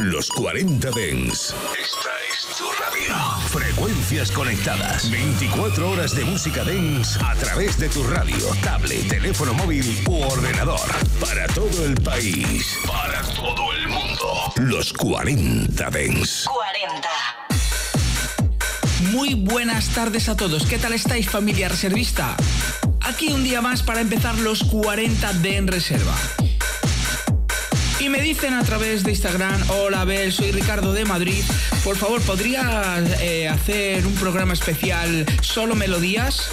Los 40 Dens. Esta es tu radio. Frecuencias conectadas. 24 horas de música Dens a través de tu radio, tablet, teléfono móvil u ordenador. Para todo el país. Para todo el mundo. Los 40 Dens. 40. Muy buenas tardes a todos. ¿Qué tal estáis familia reservista? Aquí un día más para empezar los 40 de en reserva. Y me dicen a través de Instagram, hola Abel, soy Ricardo de Madrid, por favor, ¿podrías eh, hacer un programa especial solo melodías?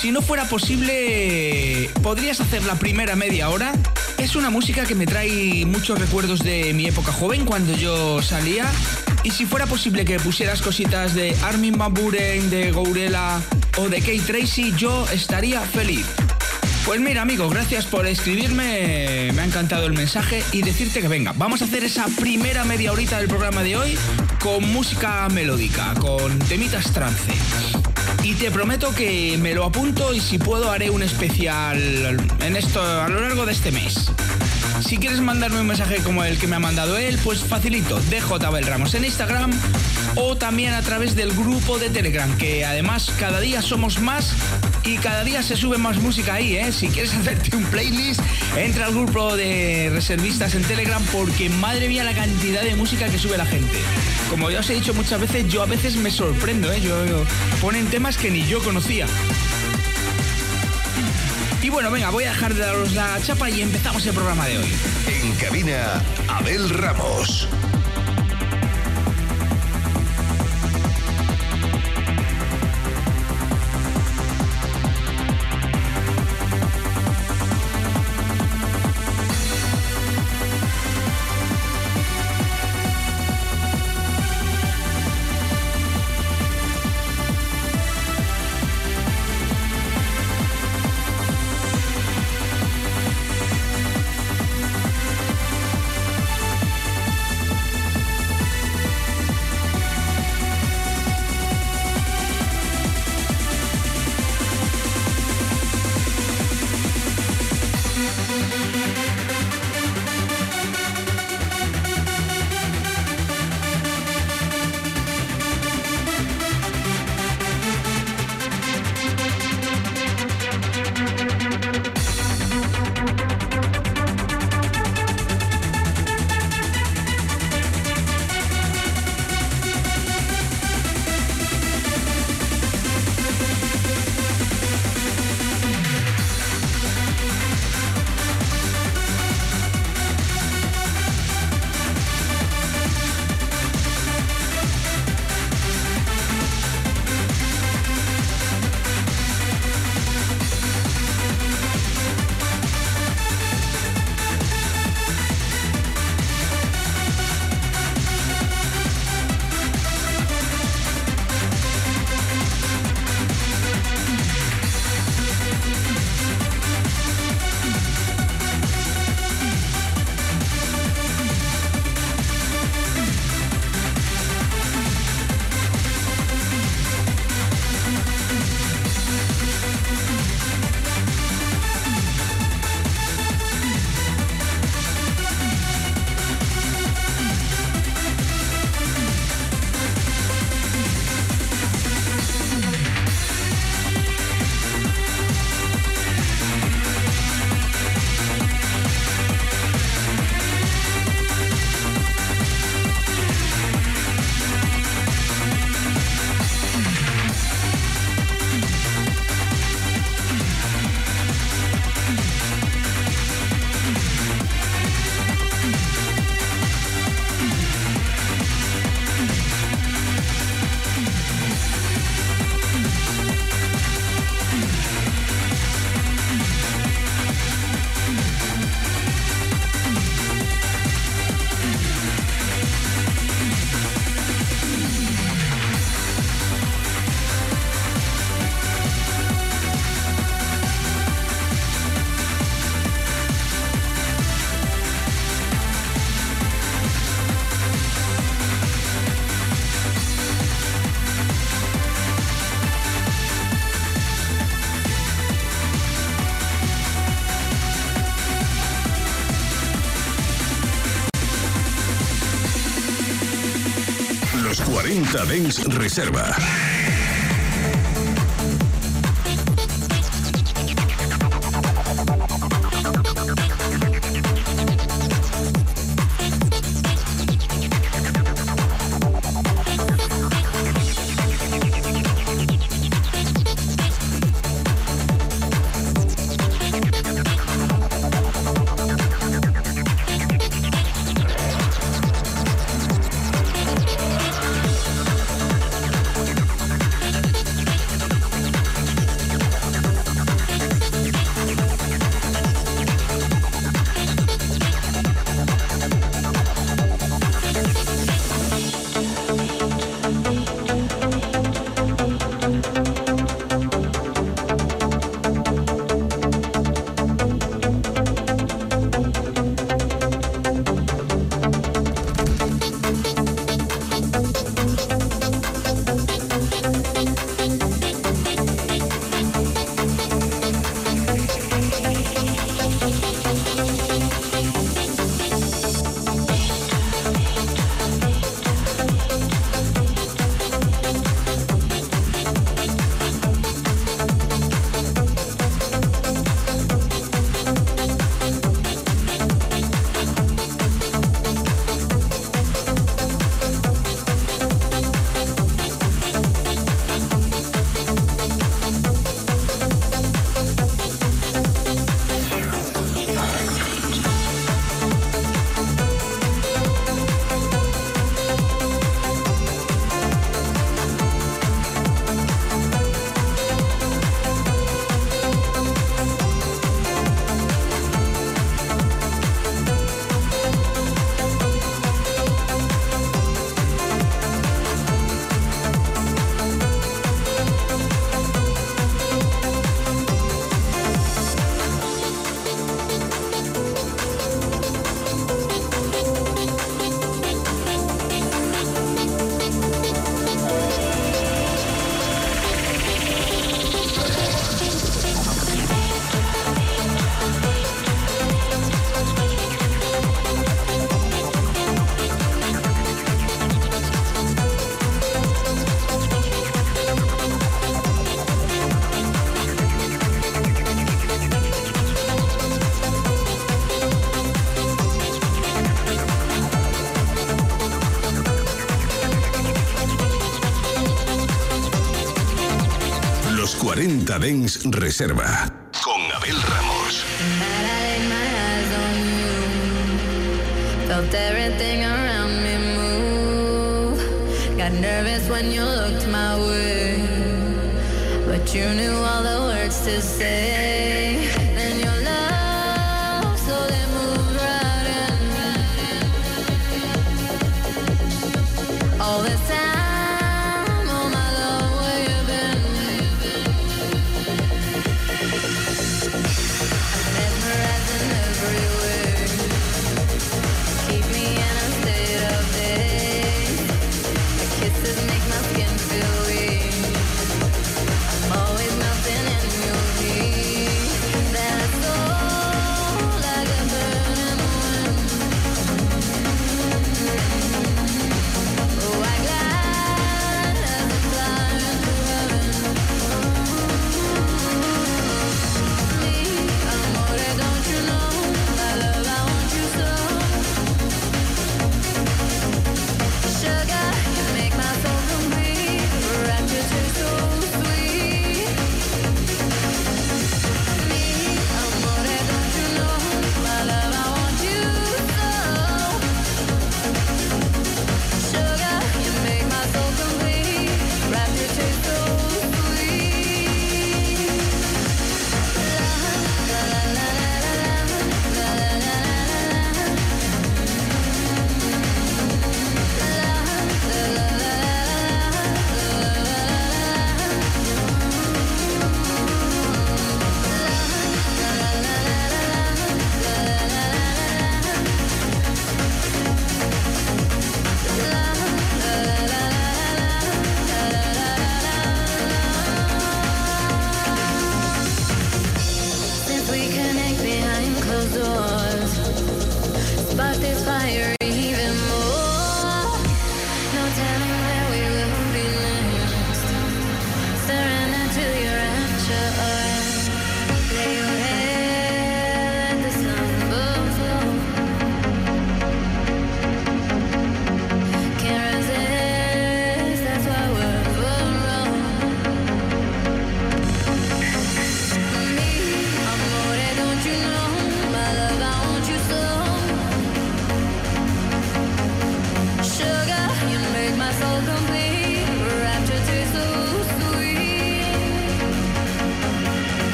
Si no fuera posible, ¿podrías hacer la primera media hora? Es una música que me trae muchos recuerdos de mi época joven cuando yo salía. Y si fuera posible que pusieras cositas de Armin Van de Gourela o de Kate Tracy, yo estaría feliz. Pues mira, amigo, gracias por escribirme. Me ha encantado el mensaje y decirte que venga, vamos a hacer esa primera media horita del programa de hoy con música melódica, con temitas trance. Y te prometo que me lo apunto y si puedo haré un especial en esto a lo largo de este mes. Si quieres mandarme un mensaje como el que me ha mandado él, pues facilito, dejo Tabel Ramos en Instagram o también a través del grupo de Telegram, que además cada día somos más y cada día se sube más música ahí, ¿eh? Si quieres hacerte un playlist, entra al grupo de reservistas en Telegram porque madre mía la cantidad de música que sube la gente. Como ya os he dicho muchas veces, yo a veces me sorprendo, ¿eh? Yo, yo- ponen temas que ni yo conocía. Y bueno, venga, voy a dejar de daros la chapa y empezamos el programa de hoy. En cabina, Abel Ramos. 40 Dens Reserva. Dance Reserva con Abel Ramos. Felt everything around me move. Got nervous when you looked my way. But you knew all the words to say.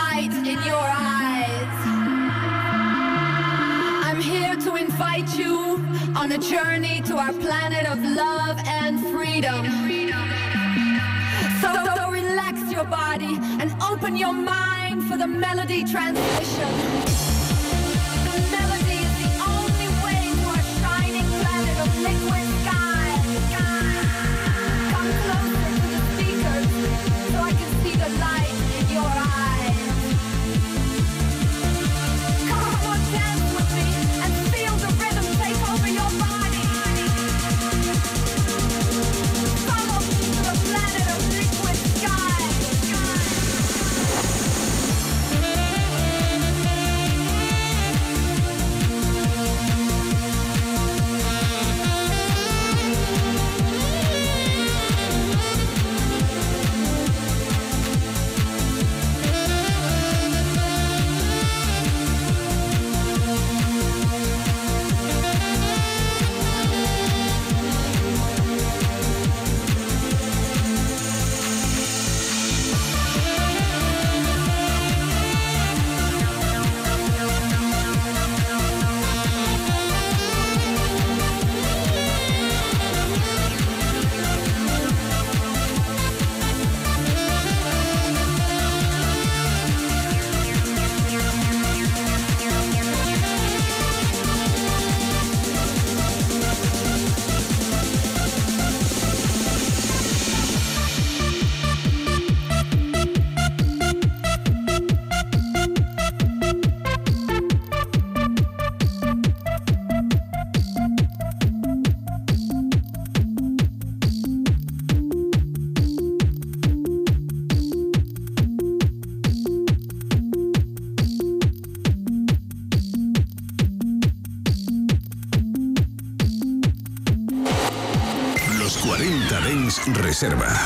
Light in your eyes. I'm here to invite you on a journey to our planet of love and freedom. So, so relax your body and open your mind for the melody transmission. Reserva.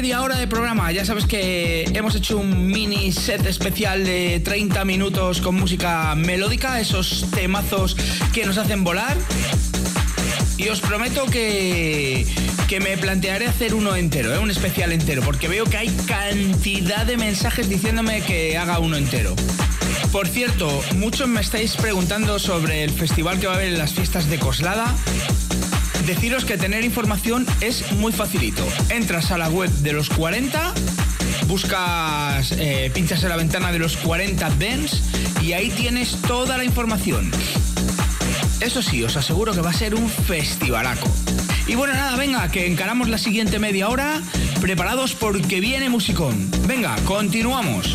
Media hora de programa. Ya sabes que hemos hecho un mini set especial de 30 minutos con música melódica, esos temazos que nos hacen volar. Y os prometo que, que me plantearé hacer uno entero, ¿eh? un especial entero, porque veo que hay cantidad de mensajes diciéndome que haga uno entero. Por cierto, muchos me estáis preguntando sobre el festival que va a haber en las fiestas de Coslada. Deciros que tener información es muy facilito. Entras a la web de los 40, buscas, eh, pinchas en la ventana de los 40 Dance y ahí tienes toda la información. Eso sí, os aseguro que va a ser un festivalaco. Y bueno, nada, venga, que encaramos la siguiente media hora, preparados porque viene musicón. Venga, continuamos.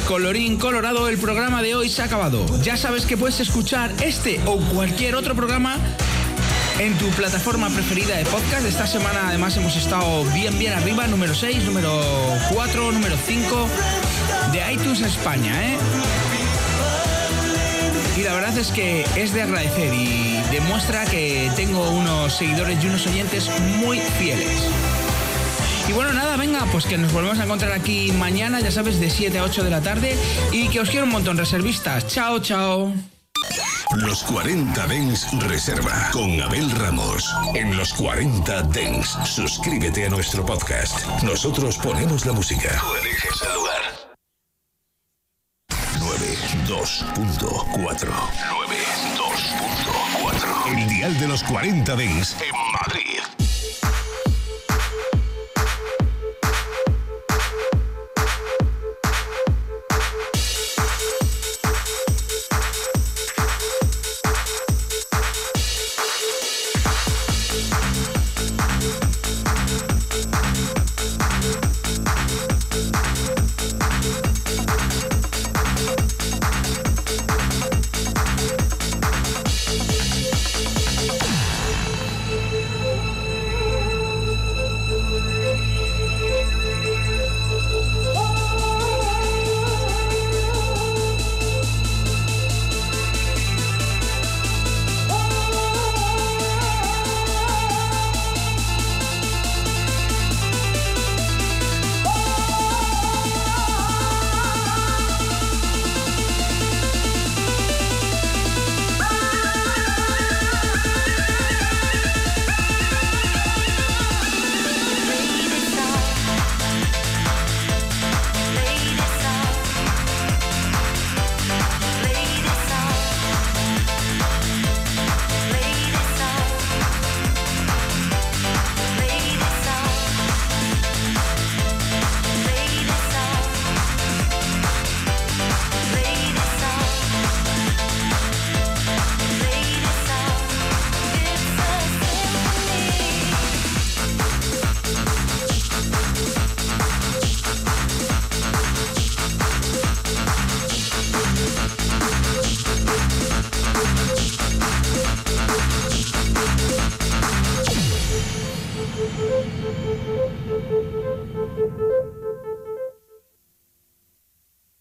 Colorín colorado, el programa de hoy se ha acabado. Ya sabes que puedes escuchar este o cualquier otro programa en tu plataforma preferida de podcast. Esta semana además hemos estado bien, bien arriba, número 6, número 4, número 5 de iTunes España, ¿eh? Y la verdad es que es de agradecer y demuestra que tengo unos seguidores y unos oyentes muy fieles. Y bueno, nada, venga, pues que nos volvemos a encontrar aquí mañana, ya sabes, de 7 a 8 de la tarde. Y que os quiero un montón, reservistas. Chao, chao. Los 40 Dens Reserva con Abel Ramos. En los 40 Dens, suscríbete a nuestro podcast. Nosotros ponemos la música. Tú eliges el lugar. 92.4 92.4 El dial de los 40 Dens en Madrid.